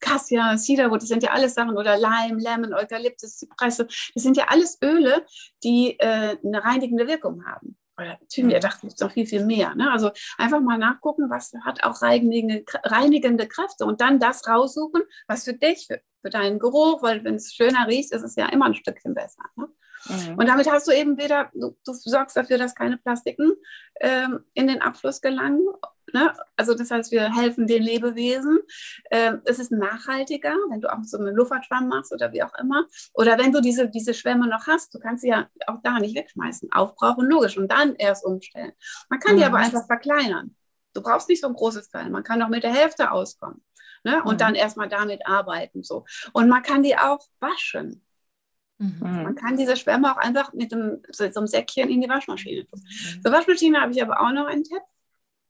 Cassia, Cedarwood, das sind ja alles Sachen, oder Leim, Lemon, Eukalyptus, Zypresse, das sind ja alles Öle, die äh, eine reinigende Wirkung haben. Oder Thymian, mhm. dachte ich, noch viel, viel mehr. Ne? Also einfach mal nachgucken, was hat auch reinigende, reinigende Kräfte und dann das raussuchen, was für dich, für, für deinen Geruch, weil wenn es schöner riecht, ist es ja immer ein Stückchen besser. Ne? Mhm. Und damit hast du eben wieder, du, du sorgst dafür, dass keine Plastiken ähm, in den Abfluss gelangen Ne? Also das heißt, wir helfen den Lebewesen. Ähm, es ist nachhaltiger, wenn du auch so einen Luftfahrtschwamm machst oder wie auch immer. Oder wenn du diese, diese Schwämme noch hast, du kannst sie ja auch da nicht wegschmeißen. Aufbrauchen, logisch, und dann erst umstellen. Man kann mhm. die aber einfach verkleinern. Du brauchst nicht so ein großes Teil. Man kann auch mit der Hälfte auskommen. Ne? Und mhm. dann erstmal damit arbeiten. So. Und man kann die auch waschen. Mhm. Man kann diese Schwämme auch einfach mit einem, so einem Säckchen in die Waschmaschine tun. Mhm. Zur Waschmaschine habe ich aber auch noch einen Tipp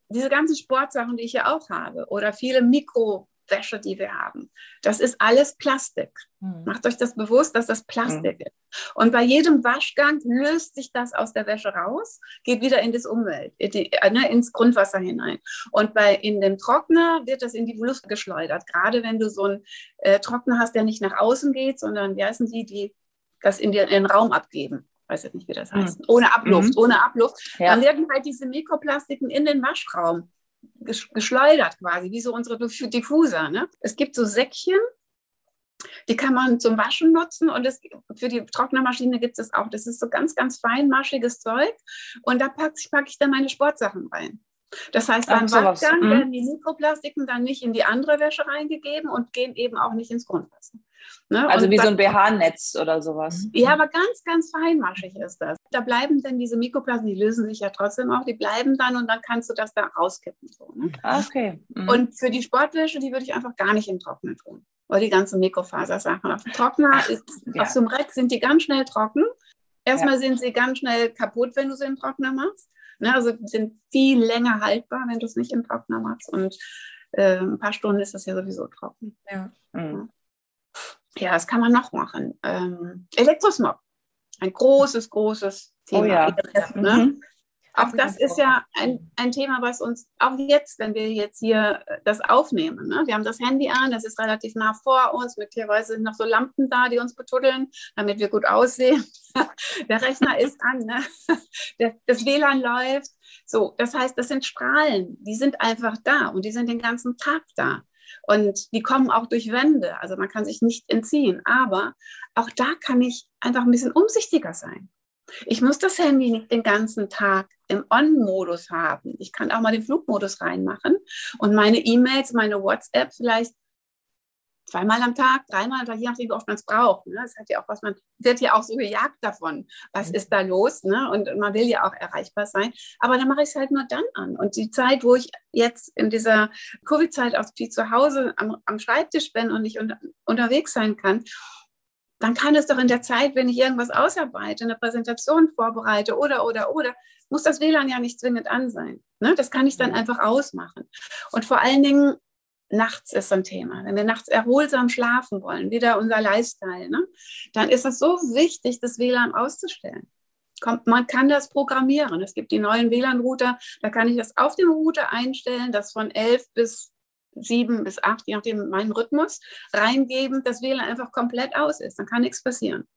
diese ganzen Sportsachen, die ich ja auch habe, oder viele Mikrowäsche, die wir haben, das ist alles Plastik. Hm. Macht euch das bewusst, dass das Plastik hm. ist. Und bei jedem Waschgang löst sich das aus der Wäsche raus, geht wieder in das Umwelt, in die, äh, ne, ins Grundwasser hinein. Und bei, in dem Trockner wird das in die Luft geschleudert. Gerade wenn du so einen äh, Trockner hast, der nicht nach außen geht, sondern, wie heißen die, die das in, die, in den Raum abgeben weiß jetzt nicht, wie das heißt, mhm. ohne Abluft, mhm. ohne Abluft, ja. dann werden halt diese Mikroplastiken in den Waschraum geschleudert quasi, wie so unsere Diffuser. Ne? Es gibt so Säckchen, die kann man zum Waschen nutzen und es, für die Trocknermaschine gibt es auch. Das ist so ganz, ganz feinmaschiges Zeug und da packe ich, pack ich dann meine Sportsachen rein. Das heißt, beim Waschgang mhm. werden die Mikroplastiken dann nicht in die andere Wäsche reingegeben und gehen eben auch nicht ins Grundwasser. Ne? Also und wie so ein BH-Netz oder sowas. Ja, aber ganz, ganz feinmaschig ist das. Da bleiben dann diese Mikroplasten, die lösen sich ja trotzdem auch, die bleiben dann und dann kannst du das da rauskippen. So, ne? Ah, okay. Mhm. Und für die Sportwäsche, die würde ich einfach gar nicht im Trocknen tun. Oder die ganzen Mikrofasersachen. Auf dem Trockner, Ach, ist, ja. auf so einem Reck sind die ganz schnell trocken. Erstmal ja. sind sie ganz schnell kaputt, wenn du sie im Trockner machst. Ne? Also sind viel länger haltbar, wenn du es nicht im Trockner machst. Und äh, ein paar Stunden ist das ja sowieso trocken. Ja. Mhm. Ja, was kann man noch machen? Ähm, Elektrosmog. Ein großes, großes Thema. Oh ja. Ne? Mhm. Auch das ist ja ein, ein Thema, was uns auch jetzt, wenn wir jetzt hier äh, das aufnehmen, ne? wir haben das Handy an, das ist relativ nah vor uns, möglicherweise sind noch so Lampen da, die uns betuddeln, damit wir gut aussehen. [laughs] Der Rechner ist an, ne? [laughs] Der, das WLAN läuft. So, das heißt, das sind Strahlen, die sind einfach da und die sind den ganzen Tag da. Und die kommen auch durch Wände, also man kann sich nicht entziehen. Aber auch da kann ich einfach ein bisschen umsichtiger sein. Ich muss das Handy nicht den ganzen Tag im On-Modus haben. Ich kann auch mal den Flugmodus reinmachen und meine E-Mails, meine WhatsApp vielleicht zweimal am Tag, dreimal Tag, je nachdem, wie oft man es braucht. Ne? Das hat ja auch was, man wird ja auch so gejagt davon. Was ist da los? Ne? Und man will ja auch erreichbar sein. Aber dann mache ich es halt nur dann an. Und die Zeit, wo ich jetzt in dieser Covid-Zeit auch viel zu Hause am, am Schreibtisch bin und nicht unter, unterwegs sein kann, dann kann es doch in der Zeit, wenn ich irgendwas ausarbeite, eine Präsentation vorbereite oder, oder, oder, muss das WLAN ja nicht zwingend an sein. Ne? Das kann ich dann einfach ausmachen. Und vor allen Dingen, nachts ist ein Thema. Wenn wir nachts erholsam schlafen wollen, wieder unser Lifestyle, ne? dann ist es so wichtig, das WLAN auszustellen. Kommt, man kann das programmieren. Es gibt die neuen WLAN-Router, da kann ich das auf dem Router einstellen, das von 11 bis sieben bis acht, je nachdem meinen Rhythmus, reingeben, dass WLAN einfach komplett aus ist. Dann kann nichts passieren.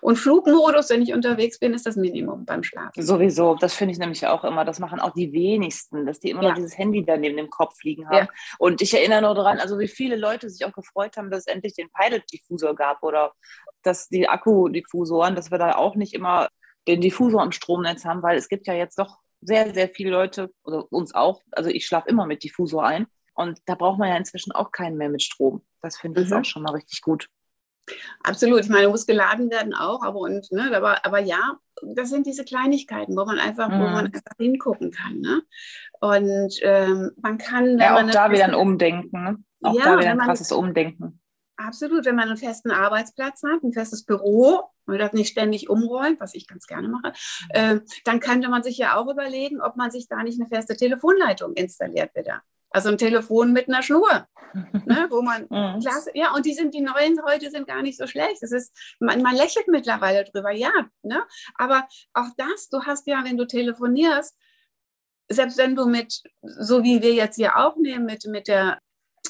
Und Flugmodus, wenn ich unterwegs bin, ist das Minimum beim Schlafen. Sowieso, das finde ich nämlich auch immer. Das machen auch die wenigsten, dass die immer ja. noch dieses Handy da neben dem Kopf liegen haben. Ja. Und ich erinnere nur daran, also wie viele Leute sich auch gefreut haben, dass es endlich den Pilot-Diffusor gab oder dass die Akkudiffusoren, dass wir da auch nicht immer den Diffusor am Stromnetz haben, weil es gibt ja jetzt doch sehr, sehr viele Leute, oder uns auch, also ich schlafe immer mit Diffusor ein. Und da braucht man ja inzwischen auch keinen mehr mit Strom. Das finde ich mhm. auch schon mal richtig gut. Absolut. Ich meine, muss geladen werden auch, aber und, ne, aber, aber ja, das sind diese Kleinigkeiten, wo man einfach, mhm. wo man einfach hingucken kann. Ne? Und ähm, man kann. Ja, auch da wieder ein Umdenken. Ne? Auch ja, da wieder ein krasses Umdenken. Absolut, wenn man einen festen Arbeitsplatz hat, ein festes Büro und das nicht ständig umräumt, was ich ganz gerne mache, äh, dann könnte man sich ja auch überlegen, ob man sich da nicht eine feste Telefonleitung installiert wieder. Also ein Telefon mit einer Schnur, ne, wo man, [laughs] mhm. klasse, ja, und die sind, die neuen heute sind gar nicht so schlecht. Das ist, man, man lächelt mittlerweile drüber, ja, ne, aber auch das, du hast ja, wenn du telefonierst, selbst wenn du mit, so wie wir jetzt hier aufnehmen, mit, mit der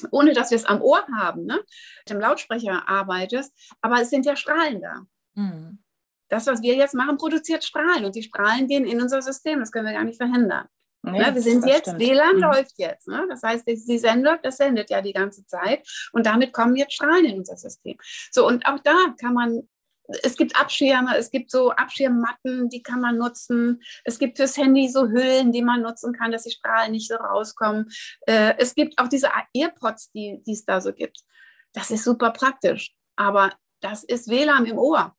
ohne dass wir es am Ohr haben, ne, mit dem Lautsprecher arbeitest, aber es sind ja Strahlen da. Mhm. Das, was wir jetzt machen, produziert Strahlen und die Strahlen gehen in unser System, das können wir gar nicht verhindern. Nee, ne, wir sind jetzt, stimmt. WLAN mhm. läuft jetzt. Ne? Das heißt, die Sendung, das sendet ja die ganze Zeit und damit kommen jetzt Strahlen in unser System. So, und auch da kann man es gibt Abschirme, es gibt so Abschirmmatten, die kann man nutzen. Es gibt fürs Handy so Hüllen, die man nutzen kann, dass die Strahlen nicht so rauskommen. Äh, es gibt auch diese Earpods, die es da so gibt. Das ist super praktisch. Aber das ist WLAN im Ohr.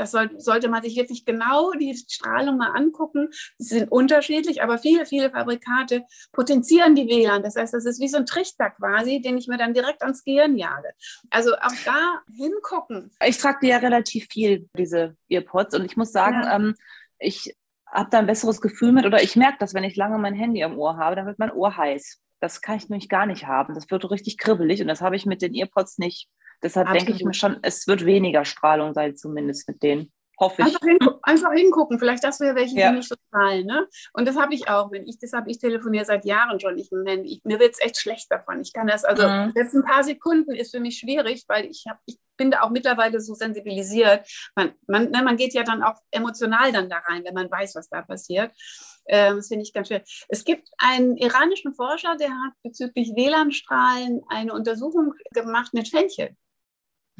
Das soll, sollte man sich wirklich genau die Strahlung mal angucken. Sie sind unterschiedlich, aber viele, viele Fabrikate potenzieren die WLAN. Das heißt, das ist wie so ein Trichter quasi, den ich mir dann direkt ans Gehirn jage. Also auch da hingucken. Ich trage ja relativ viel, diese Earpods. Und ich muss sagen, ja. ähm, ich habe da ein besseres Gefühl mit oder ich merke das, wenn ich lange mein Handy am Ohr habe, dann wird mein Ohr heiß. Das kann ich nämlich gar nicht haben. Das wird richtig kribbelig und das habe ich mit den Earpods nicht. Deshalb Absolut. denke ich mir schon, es wird weniger Strahlung sein, zumindest mit denen. Hoffe ich. Einfach, hin, einfach hingucken, vielleicht das wäre welche, ja. die nicht so strahlen. Ne? Und das habe ich auch, wenn ich, das habe ich telefoniere seit Jahren schon. Ich, ich mir wird es echt schlecht davon. Ich kann das, also mhm. jetzt ein paar Sekunden ist für mich schwierig, weil ich habe, ich bin da auch mittlerweile so sensibilisiert. Man, man, ne, man geht ja dann auch emotional dann da rein, wenn man weiß, was da passiert. Ähm, das finde ich ganz schwer. Es gibt einen iranischen Forscher, der hat bezüglich WLAN-Strahlen eine Untersuchung gemacht mit Fenchel.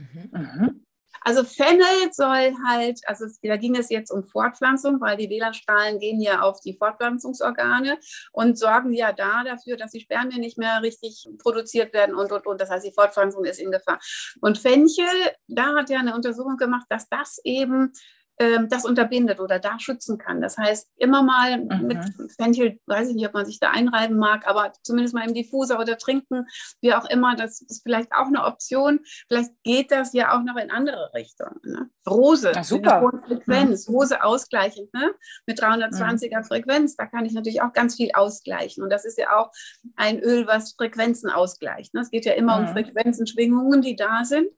Mhm. mhm. Also Fennel soll halt, also da ging es jetzt um Fortpflanzung, weil die WLAN-Strahlen gehen ja auf die Fortpflanzungsorgane und sorgen ja da dafür, dass die Spermien nicht mehr richtig produziert werden und, und, und. Das heißt, die Fortpflanzung ist in Gefahr. Und Fenchel, da hat er eine Untersuchung gemacht, dass das eben ähm, das unterbindet oder da schützen kann. Das heißt, immer mal mhm. mit Fenchel, weiß ich nicht, ob man sich da einreiben mag, aber zumindest mal im Diffuser oder trinken, wie auch immer, das ist vielleicht auch eine Option. Vielleicht geht das ja auch noch in andere Richtungen. Ne? Rose, Ach, super. Frequenz, mhm. Rose ausgleichend, ne? mit 320er mhm. Frequenz, da kann ich natürlich auch ganz viel ausgleichen. Und das ist ja auch ein Öl, was Frequenzen ausgleicht. Ne? Es geht ja immer um mhm. Frequenzen, Schwingungen, die da sind.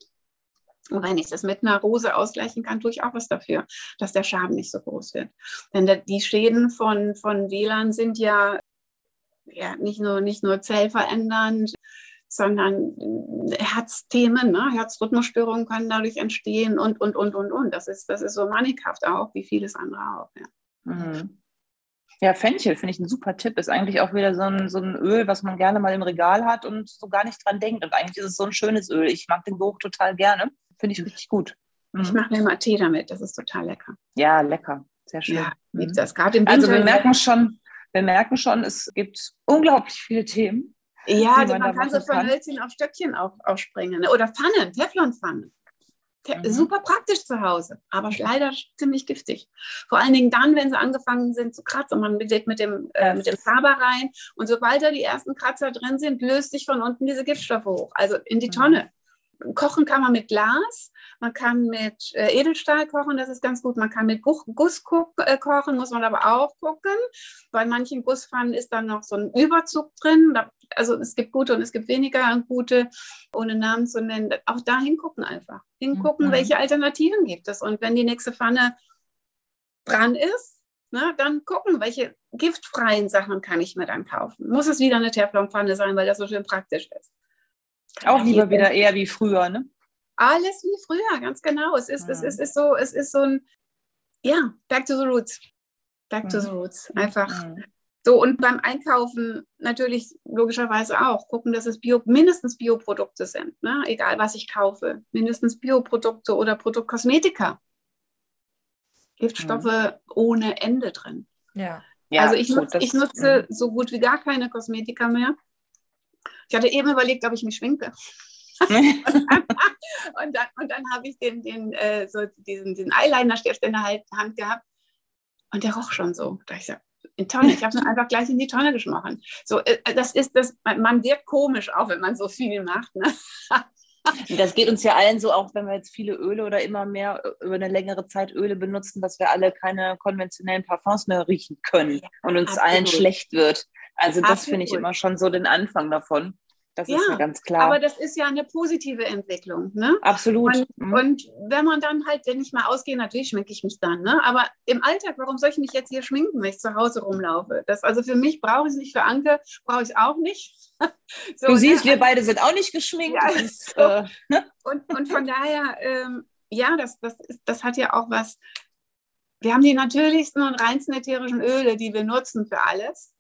Und wenn ich das mit einer Rose ausgleichen kann, tue ich auch was dafür, dass der Schaden nicht so groß wird. Denn die Schäden von, von WLAN sind ja, ja nicht, nur, nicht nur zellverändernd, sondern Herzthemen, ne? Herzrhythmusstörungen können dadurch entstehen und, und, und, und, und. Das ist, das ist so mannighaft auch, wie vieles andere auch. Ja. Mhm. Ja, Fenchel finde ich ein super Tipp. Ist eigentlich auch wieder so ein, so ein Öl, was man gerne mal im Regal hat und so gar nicht dran denkt. Und eigentlich ist es so ein schönes Öl. Ich mag den Geruch total gerne. Finde ich richtig gut. Mhm. Ich mache mir mal Tee damit. Das ist total lecker. Ja, lecker. Sehr schön. Ja, mhm. das gerade im Winter. Also wir merken schon, wir merken schon, es gibt unglaublich viele Themen. Ja, man, man kann so von Hölzchen auf Stöckchen auch, aufspringen. Ne? Oder Pfannen, Teflonpfannen. Mhm. Super praktisch zu Hause, aber leider ziemlich giftig. Vor allen Dingen dann, wenn sie angefangen sind zu kratzen. Man geht mit dem, äh, mit dem Faber rein und sobald da die ersten Kratzer drin sind, löst sich von unten diese Giftstoffe hoch, also in die mhm. Tonne. Kochen kann man mit Glas, man kann mit äh, Edelstahl kochen, das ist ganz gut. Man kann mit Guss, Guss äh, kochen, muss man aber auch gucken. Bei manchen Gusspfannen ist dann noch so ein Überzug drin. Da, also es gibt gute und es gibt weniger gute, ohne Namen zu nennen. Auch da hingucken einfach. Hingucken, mhm. welche Alternativen gibt es. Und wenn die nächste Pfanne dran ist, ne, dann gucken, welche giftfreien Sachen kann ich mir dann kaufen. Muss es wieder eine Teflonpfanne sein, weil das so schön praktisch ist. Auch lieber wieder eher wie früher, ne? Alles wie früher, ganz genau. Es ist, ja. es ist, ist so, es ist so ein, ja, back to the roots. Back to the mhm. roots. Einfach. Mhm. So, und beim Einkaufen natürlich logischerweise auch gucken, dass es Bio, mindestens Bioprodukte sind, ne? egal was ich kaufe. Mindestens Bioprodukte oder Produktkosmetika. Giftstoffe mhm. ohne Ende drin. Ja. also ich, nutz, ich nutze so gut wie gar keine Kosmetika mehr. Ich hatte eben überlegt, ob ich mich schminke. [laughs] und dann, und dann habe ich den, den, äh, so diesen, diesen Eyeliner-Stift in der Hand gehabt und der roch schon so. Da ich so, in Tonne. Ich habe es einfach gleich in die Tonne geschmoren. So, äh, das ist das, man wirkt komisch, auch wenn man so viel macht. Ne? Das geht uns ja allen so, auch wenn wir jetzt viele Öle oder immer mehr äh, über eine längere Zeit Öle benutzen, dass wir alle keine konventionellen Parfums mehr riechen können und uns Absolut. allen schlecht wird. Also das finde ich immer schon so den Anfang davon. Das ja, ist ja ganz klar. Aber das ist ja eine positive Entwicklung. Ne? Absolut. Und, mhm. und, wenn man dann halt, wenn ich mal ausgehe, natürlich schminke ich mich dann. Ne? Aber im Alltag, warum soll ich mich jetzt hier schminken, wenn ich zu Hause rumlaufe? Das, also für mich brauche ich es nicht, für Anke brauche ich es auch nicht. [laughs] so, du siehst, ne? wir beide sind auch nicht geschminkt. Ja, und, so. äh, ne? und, und, von daher, ähm, ja, das, das, ist, das hat ja auch was. Wir haben die natürlichsten und reinsten ätherischen Öle, die wir nutzen für alles.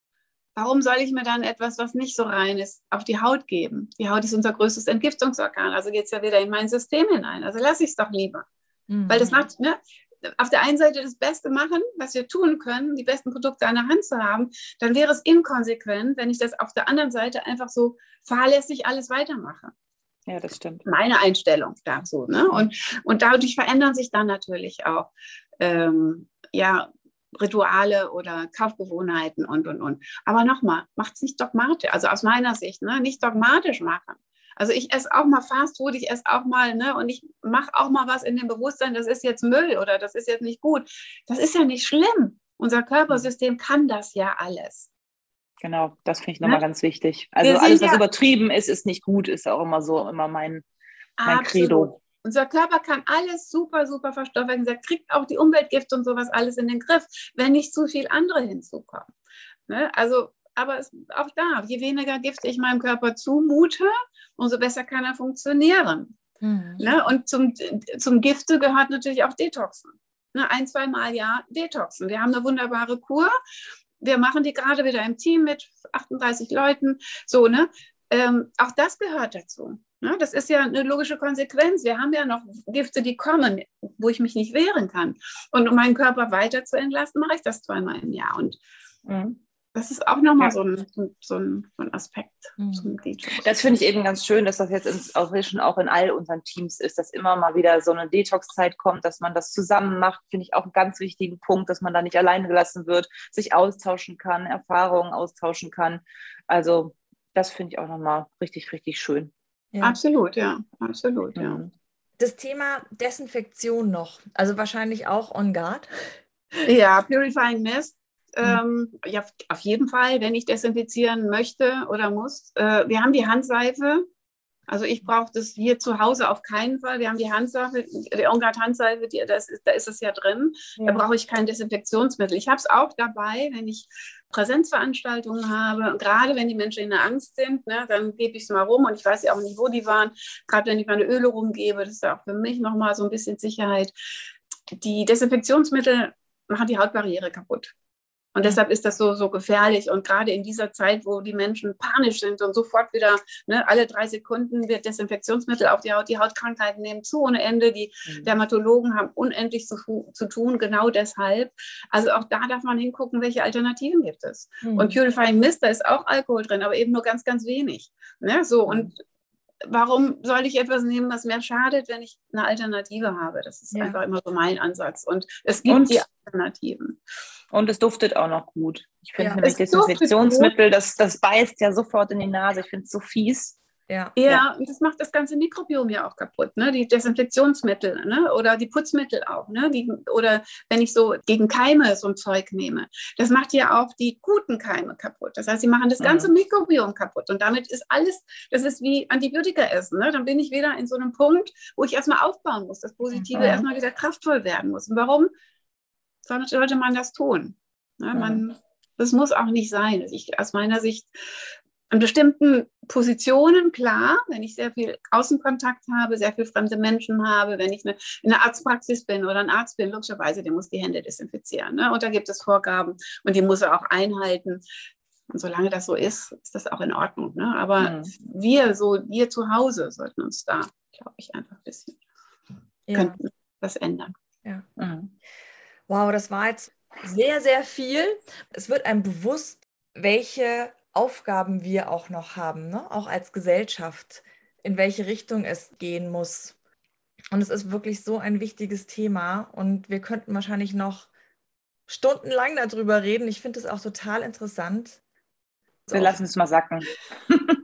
Warum soll ich mir dann etwas, was nicht so rein ist, auf die Haut geben? Die Haut ist unser größtes Entgiftungsorgan, also geht es ja wieder in mein System hinein. Also lasse ich es doch lieber. Mhm. Weil das macht, ne, auf der einen Seite das Beste machen, was wir tun können, die besten Produkte an der Hand zu haben, dann wäre es inkonsequent, wenn ich das auf der anderen Seite einfach so fahrlässig alles weitermache. Ja, das stimmt. Meine Einstellung dazu. Ne? Und, und dadurch verändern sich dann natürlich auch ähm, ja, Rituale oder Kaufgewohnheiten und, und, und. Aber nochmal, macht es nicht dogmatisch, also aus meiner Sicht, ne, nicht dogmatisch machen. Also ich esse auch mal Fast Food, ich esse auch mal, ne, und ich mache auch mal was in dem Bewusstsein, das ist jetzt Müll oder das ist jetzt nicht gut. Das ist ja nicht schlimm. Unser Körpersystem kann das ja alles. Genau, das finde ich nochmal ne? ganz wichtig. Also alles, was ja, übertrieben ist, ist nicht gut, ist auch immer so, immer mein, mein Credo. Unser Körper kann alles super, super verstoffwechseln. Er kriegt auch die Umweltgifte und sowas alles in den Griff, wenn nicht zu viel andere hinzukommen. Ne? Also, aber es, auch da, je weniger Gifte ich meinem Körper zumute, umso besser kann er funktionieren. Mhm. Ne? Und zum, zum Gifte gehört natürlich auch Detoxen. Ne? Ein, zwei Mal ja Detoxen. Wir haben eine wunderbare Kur. Wir machen die gerade wieder im Team mit 38 Leuten. So, ne? Ähm, auch das gehört dazu. Ne? Das ist ja eine logische Konsequenz. Wir haben ja noch Gifte, die kommen, wo ich mich nicht wehren kann. Und um meinen Körper weiter zu entlasten, mache ich das zweimal im Jahr. Und mhm. das ist auch nochmal ja. so, ein, so, ein, so ein Aspekt. Mhm. So das finde ich eben ganz schön, dass das jetzt ins, auch, schon auch in all unseren Teams ist, dass immer mal wieder so eine Detox-Zeit kommt, dass man das zusammen macht, finde ich auch einen ganz wichtigen Punkt, dass man da nicht alleine gelassen wird, sich austauschen kann, Erfahrungen austauschen kann. Also das finde ich auch nochmal richtig, richtig schön. Ja. Absolut, ja, absolut, ja. Mhm. Das Thema Desinfektion noch, also wahrscheinlich auch on guard. Ja, Purifying Mist. Mhm. Ähm, ja, auf jeden Fall, wenn ich desinfizieren möchte oder muss. Äh, wir haben die Handseife, Also ich brauche das hier zu Hause auf keinen Fall. Wir haben die Handseife, die Ongard Handseife, die, das ist, da ist es ja drin. Ja. Da brauche ich kein Desinfektionsmittel. Ich habe es auch dabei, wenn ich Präsenzveranstaltungen habe. Gerade wenn die Menschen in der Angst sind, ne, dann gebe ich es mal rum und ich weiß ja auch nicht, wo die waren. Gerade wenn ich meine Öle rumgebe, das ist auch für mich nochmal so ein bisschen Sicherheit. Die Desinfektionsmittel machen die Hautbarriere kaputt. Und deshalb ist das so, so gefährlich. Und gerade in dieser Zeit, wo die Menschen panisch sind und sofort wieder ne, alle drei Sekunden wird Desinfektionsmittel auf die Haut, die Hautkrankheiten nehmen zu ohne Ende. Die mhm. Dermatologen haben unendlich zu, zu tun, genau deshalb. Also auch da darf man hingucken, welche Alternativen gibt es. Mhm. Und Purifying Mist, da ist auch Alkohol drin, aber eben nur ganz, ganz wenig. Ne, so, und mhm warum soll ich etwas nehmen, was mir schadet, wenn ich eine Alternative habe? Das ist ja. einfach immer so mein Ansatz. Und es gibt und, die Alternativen. Und es duftet auch noch gut. Ich finde ja, nämlich Desinfektionsmittel, das, das beißt ja sofort in die Nase. Ich finde es so fies. Ja. ja, und das macht das ganze Mikrobiom ja auch kaputt, ne? Die Desinfektionsmittel, ne? Oder die Putzmittel auch, ne? Die, oder wenn ich so gegen Keime so ein Zeug nehme, das macht ja auch die guten Keime kaputt. Das heißt, sie machen das ganze ja. Mikrobiom kaputt. Und damit ist alles, das ist wie Antibiotika essen. Ne? Dann bin ich wieder in so einem Punkt, wo ich erstmal aufbauen muss, das Positive ja. erstmal wieder kraftvoll werden muss. Und warum sollte man das tun? Ne? Man, das muss auch nicht sein. Ich, aus meiner Sicht in bestimmten Positionen, klar, wenn ich sehr viel Außenkontakt habe, sehr viel fremde Menschen habe, wenn ich eine, in einer Arztpraxis bin oder ein Arzt bin, logischerweise, der muss die Hände desinfizieren. Ne? Und da gibt es Vorgaben und die muss er auch einhalten. Und solange das so ist, ist das auch in Ordnung. Ne? Aber mhm. wir, so wir zu Hause, sollten uns da, glaube ich, einfach ein bisschen ja. könnten das ändern. Ja. Mhm. Wow, das war jetzt sehr, sehr viel. Es wird einem bewusst, welche Aufgaben wir auch noch haben, ne? auch als Gesellschaft, in welche Richtung es gehen muss. Und es ist wirklich so ein wichtiges Thema und wir könnten wahrscheinlich noch stundenlang darüber reden. Ich finde es auch total interessant. Wir so. lassen es mal sacken.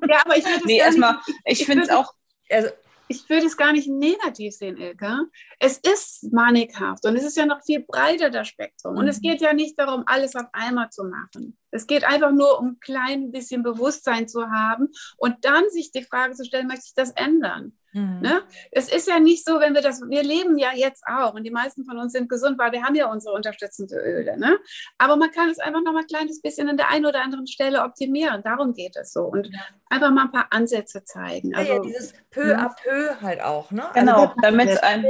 Ja, aber ich finde nee, erstmal, ich, ich finde es auch. Also, ich würde es gar nicht negativ sehen, Ilka. Es ist mannighaft und es ist ja noch viel breiter das Spektrum. Und es mhm. geht ja nicht darum, alles auf einmal zu machen. Es geht einfach nur um ein klein bisschen Bewusstsein zu haben und dann sich die Frage zu stellen, möchte ich das ändern? Mhm. Ne? Es ist ja nicht so, wenn wir das, wir leben ja jetzt auch und die meisten von uns sind gesund, weil wir haben ja unsere unterstützende Öle. Ne? Aber man kann es einfach noch mal ein kleines bisschen an der einen oder anderen Stelle optimieren. Darum geht es so. Und ja. einfach mal ein paar Ansätze zeigen. Also, ja, dieses peu à peu halt auch. Ne? Also genau, also, damit es einen,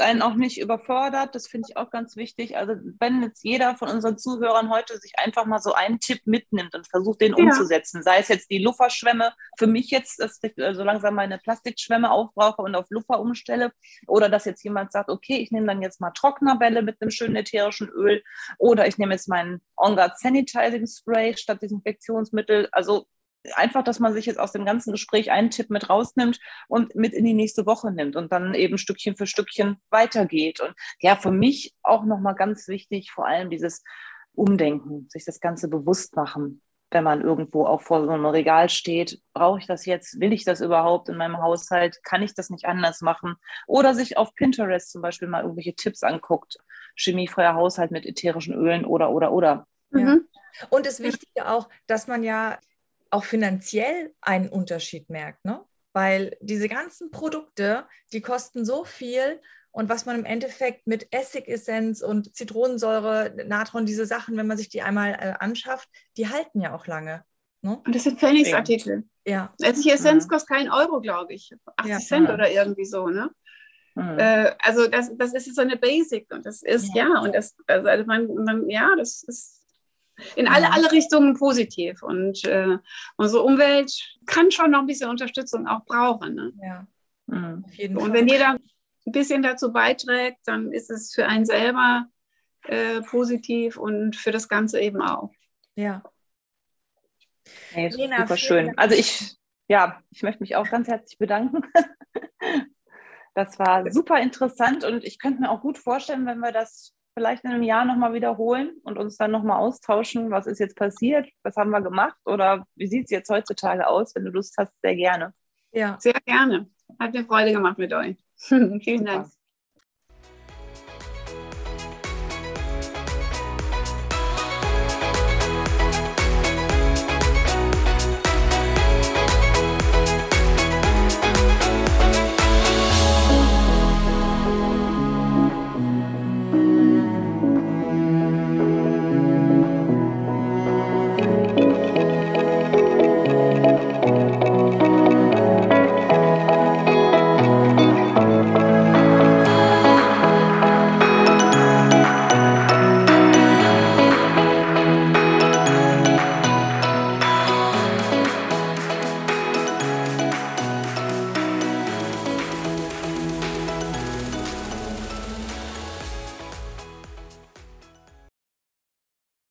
einen auch nicht überfordert. Das finde ich auch ganz wichtig. Also wenn jetzt jeder von unseren Zuhörern heute sich einfach mal so einen Tipp mitnimmt und versucht, den ja. umzusetzen, sei es jetzt die Lufferschwämme, für mich jetzt, dass ich so langsam meine Plastikschwämme Schwämme aufbrauche und auf Luffer umstelle. Oder dass jetzt jemand sagt, okay, ich nehme dann jetzt mal Trocknerbälle mit einem schönen ätherischen Öl. Oder ich nehme jetzt meinen On Guard Sanitizing Spray statt Desinfektionsmittel. Also einfach, dass man sich jetzt aus dem ganzen Gespräch einen Tipp mit rausnimmt und mit in die nächste Woche nimmt und dann eben Stückchen für Stückchen weitergeht. Und ja, für mich auch nochmal ganz wichtig, vor allem dieses Umdenken, sich das Ganze bewusst machen wenn man irgendwo auch vor so einem Regal steht, brauche ich das jetzt? Will ich das überhaupt in meinem Haushalt? Kann ich das nicht anders machen? Oder sich auf Pinterest zum Beispiel mal irgendwelche Tipps anguckt. Chemiefreier Haushalt mit ätherischen Ölen oder, oder, oder. Mhm. Ja. Und das Wichtige auch, dass man ja auch finanziell einen Unterschied merkt, ne? Weil diese ganzen Produkte, die kosten so viel und was man im Endeffekt mit Essigessenz und Zitronensäure, Natron, diese Sachen, wenn man sich die einmal äh, anschafft, die halten ja auch lange. Ne? Und das sind Pfennigsartikel. Ja. Essige Essenz mhm. kostet keinen Euro, glaube ich. 80 ja. Cent oder irgendwie so, ne? Mhm. Äh, also das, das ist so eine Basic und das ist, ja, ja und das, also, also man, man, ja, das ist in alle, alle Richtungen positiv. Und äh, unsere Umwelt kann schon noch ein bisschen Unterstützung auch brauchen. Ne? Ja, mhm. auf jeden und Fall. Und wenn jeder ein bisschen dazu beiträgt, dann ist es für einen selber äh, positiv und für das Ganze eben auch. Ja. Hey, Lena, super schön. Also ich, ja, ich möchte mich auch ganz herzlich bedanken. [laughs] Das war super interessant und ich könnte mir auch gut vorstellen, wenn wir das vielleicht in einem Jahr nochmal wiederholen und uns dann nochmal austauschen, was ist jetzt passiert, was haben wir gemacht oder wie sieht es jetzt heutzutage aus, wenn du Lust hast, sehr gerne. Ja, sehr gerne. Hat mir Freude gemacht mit euch. [laughs] Vielen Dank.